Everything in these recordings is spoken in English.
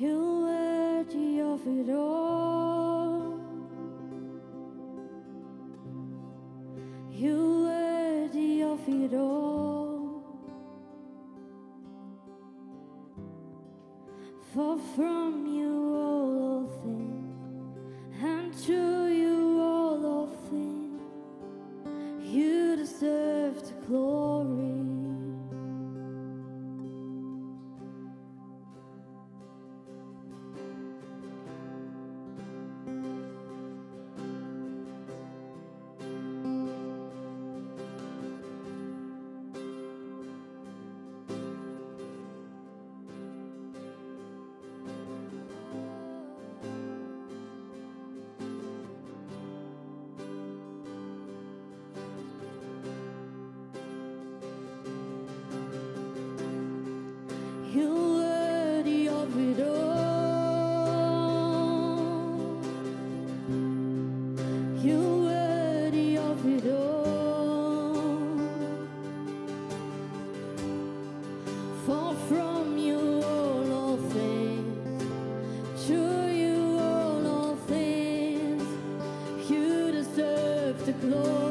You're worthy of it all. You're worthy of it all. For from you Lord.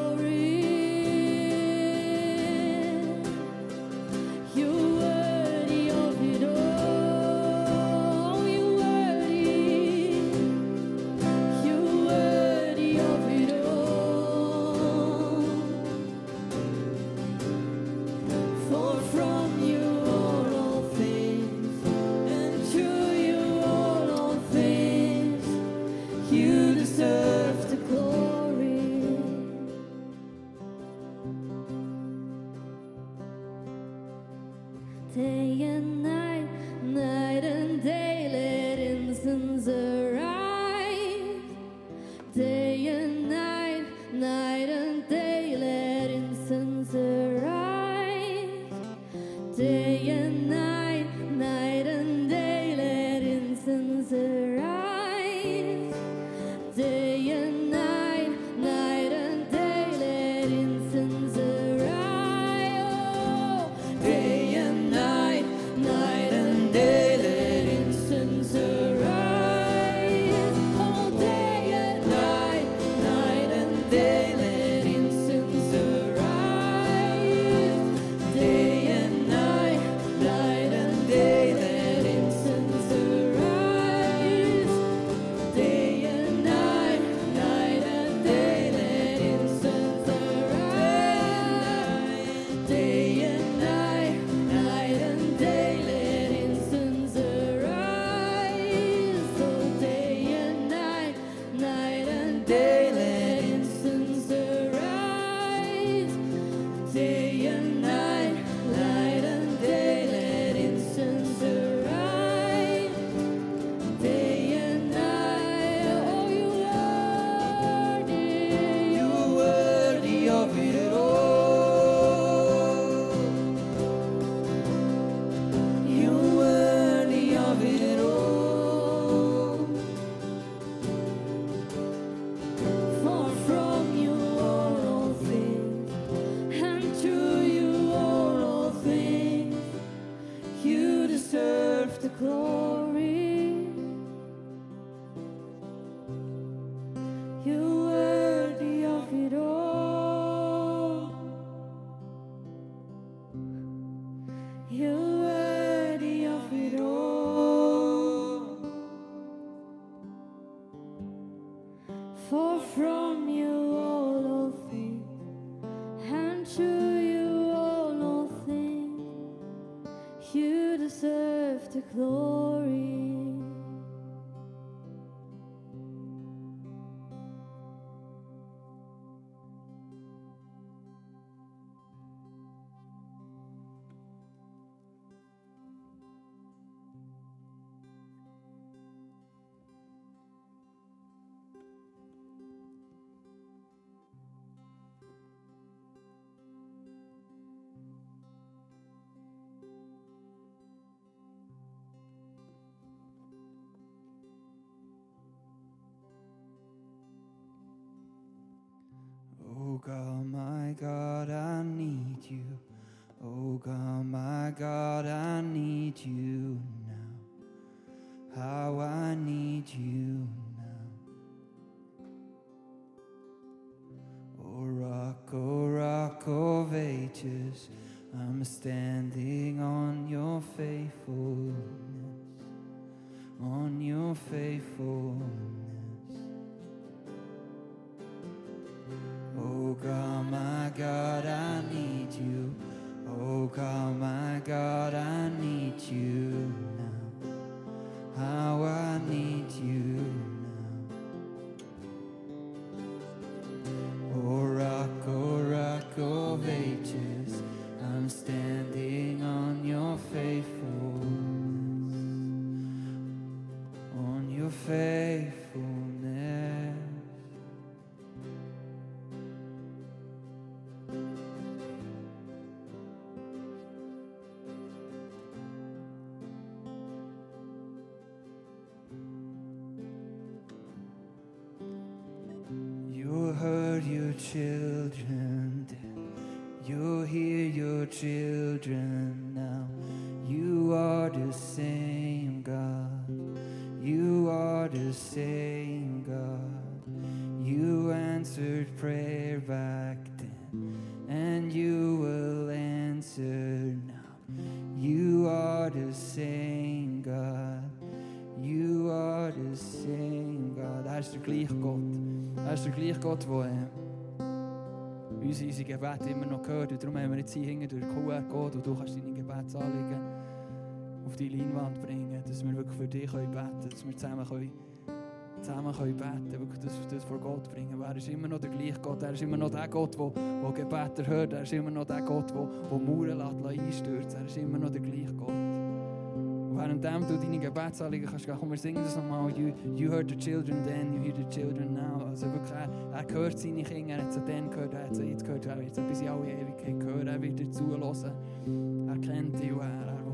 Glory. On the same God. You answered prayer back then, and you will answer now. You are the same God. You are the same God. Er ist der gleiche Gott. Er ist der gleiche Gott, der äh, uns unsere Gebete immer noch gehört. Und darum haben wir jetzt hier hinten durch QR-Code und du kannst deine Gebetsanliegen auf die Leinwand bringen, dass wir wirklich für dich können beten können, dass wir zusammen, können, zusammen können beten wirklich das, das vor Gott bringen. Er ist immer noch der gleiche Gott. Er ist immer noch der Gott, der, der Gebete hört. Er ist immer noch der Gott, der, der Mauern lässt, einstürzen Er ist immer noch der gleiche Gott. Und währenddem du deine Gebetsanliegen kannst komm, wir singen das nochmal. You, you heard the children then, you hear the children now. Also wirklich, er, er hört seine Kinder, er hat sie dann gehört, er hat sie jetzt gehört, er wird sie bis in alle Ewigkeit hören, er wird dir zuhören. Er kennt dich er,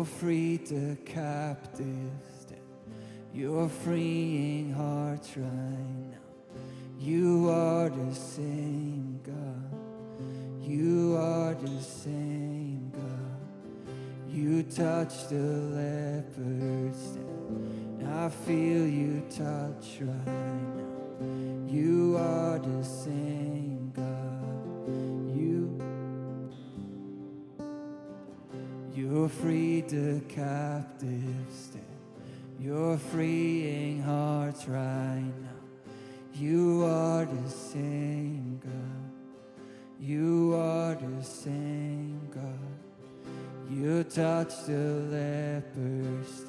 You're free the captives, you're freeing hearts right now. You are the same God. You are the same God. You touch the lepers, I feel you touch right now. You are the same free the captives, you're freeing hearts right now. You are the same God. You are the same God. You touch the lepers,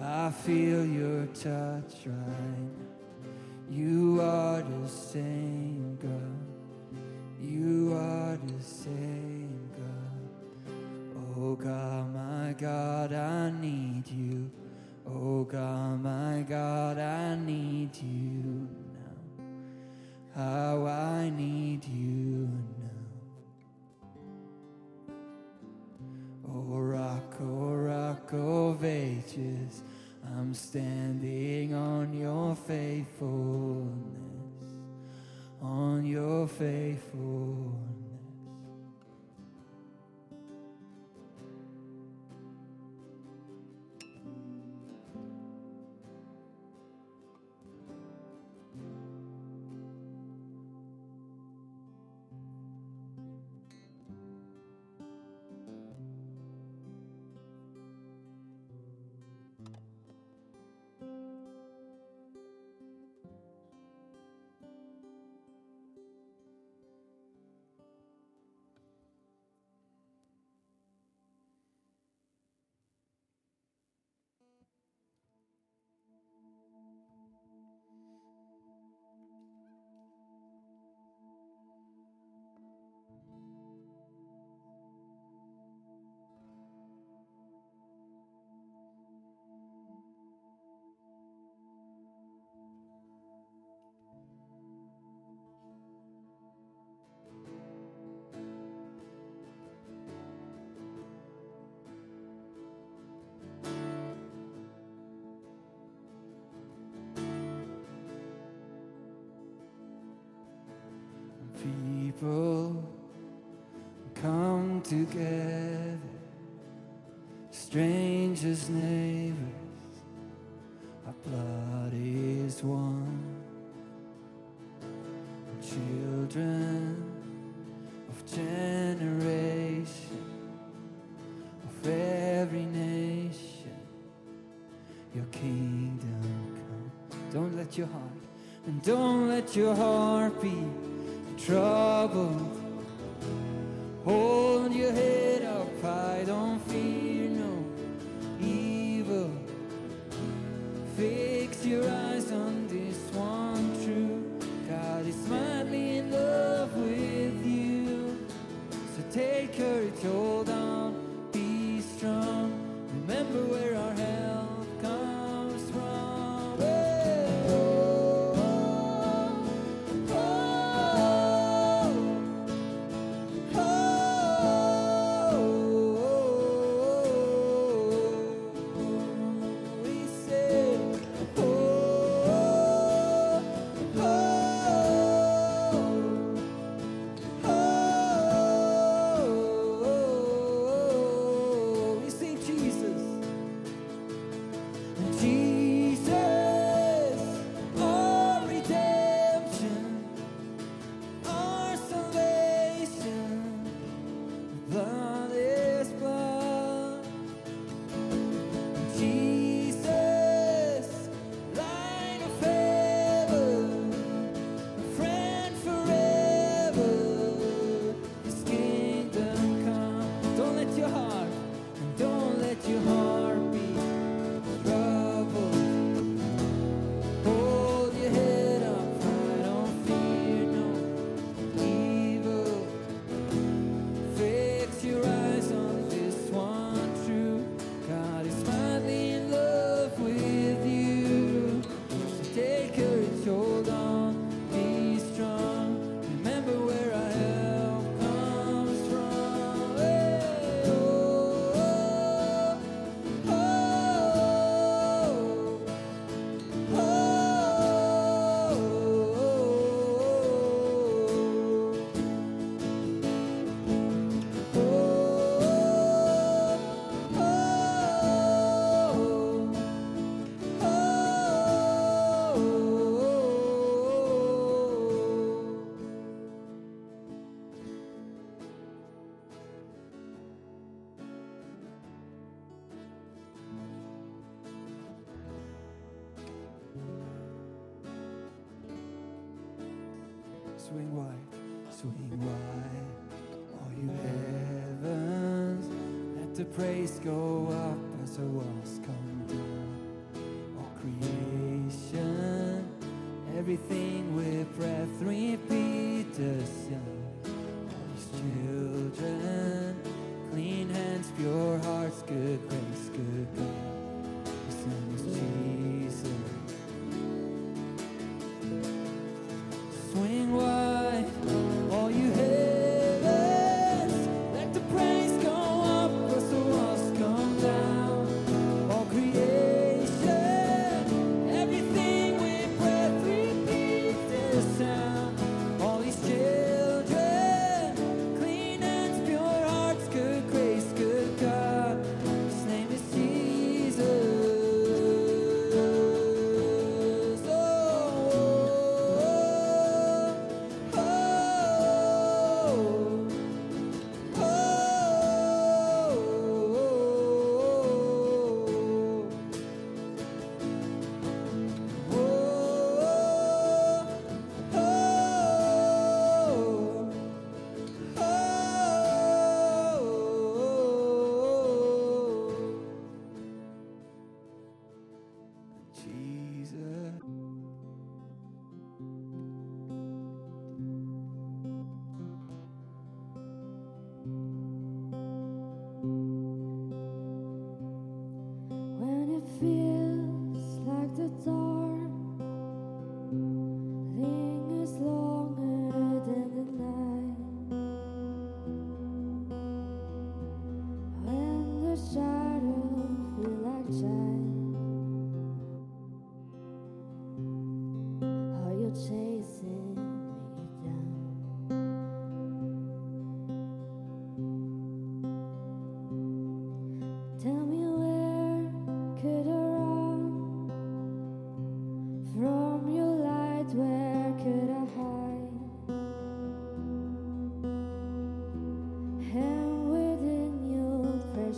I feel your touch right now. You are the same God. You are the same God, my God, I need you. Oh God, my God, I need you now. How I need you now. Oh rock, oh rock of ages, I'm standing on your faithfulness, on your faithfulness. Come together, strangers, neighbors, our blood is one. Children of generation, of every nation, your kingdom come. Don't let your heart, and don't let your heart be troubled. Hold your head up high, swing wide, swing wide. All you heavens, let the praise go up as the walls come down. All creation, everything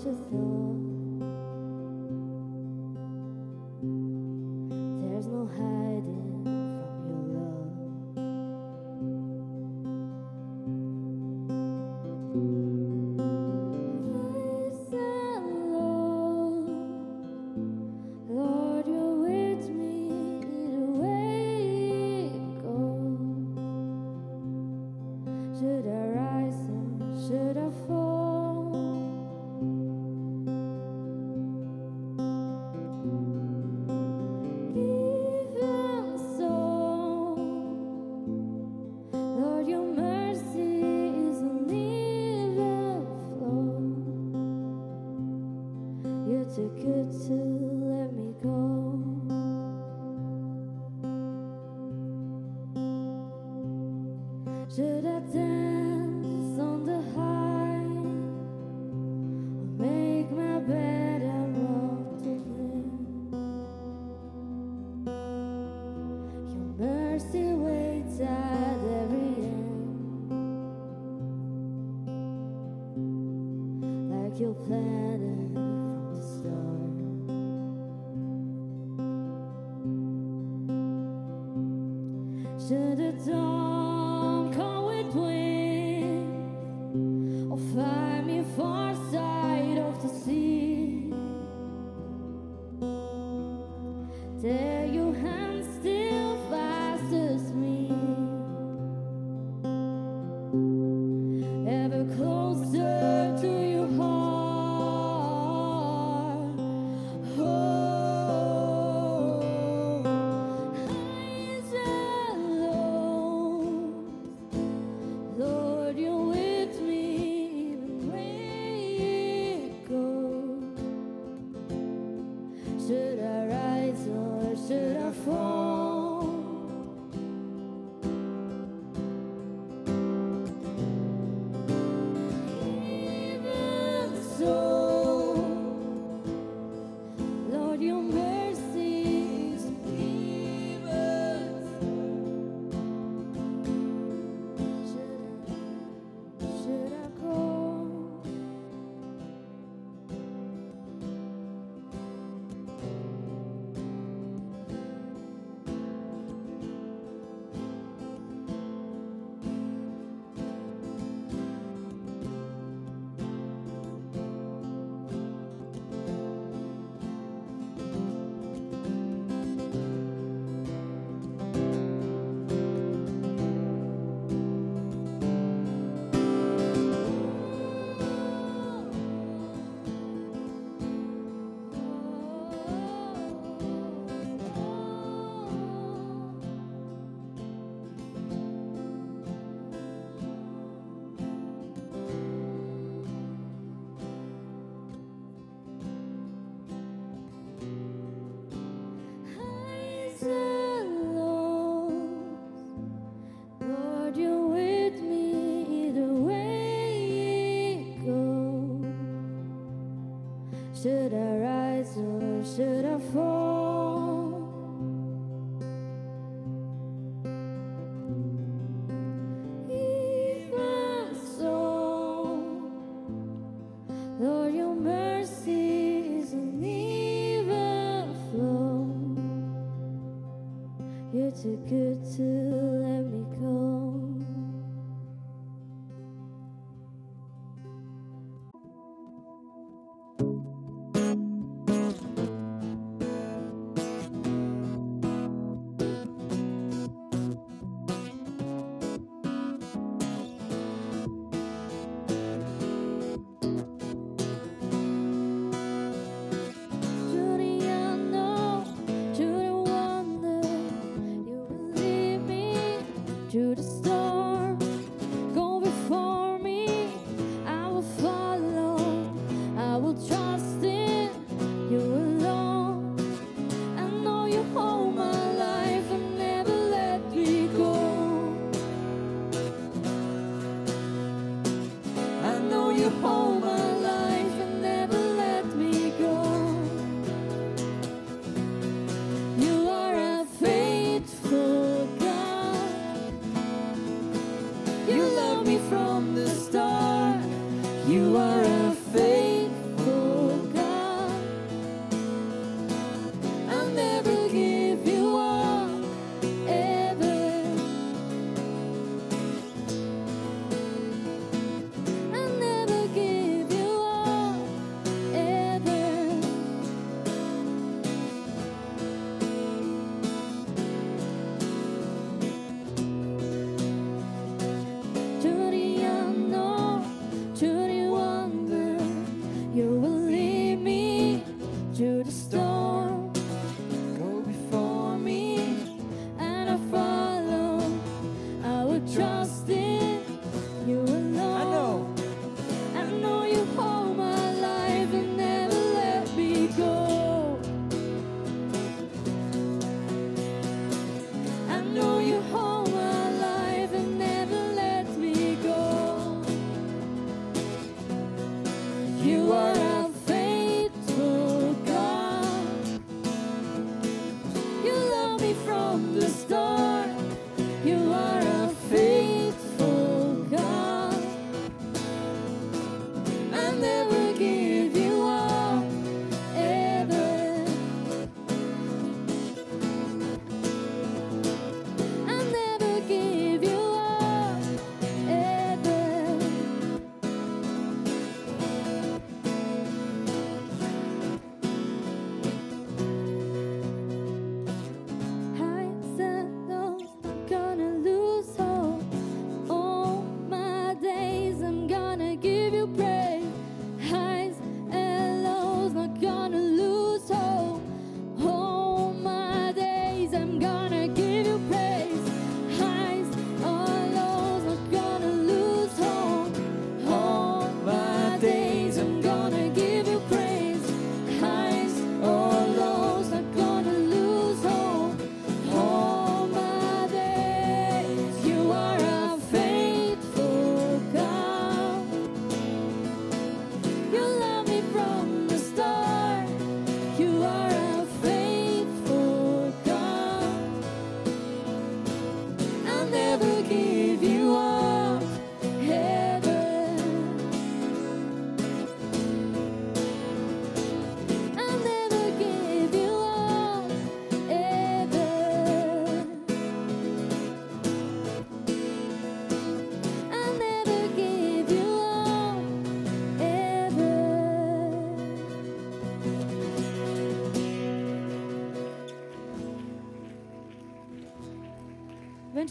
such a thought. Good to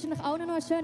noch auch noch, noch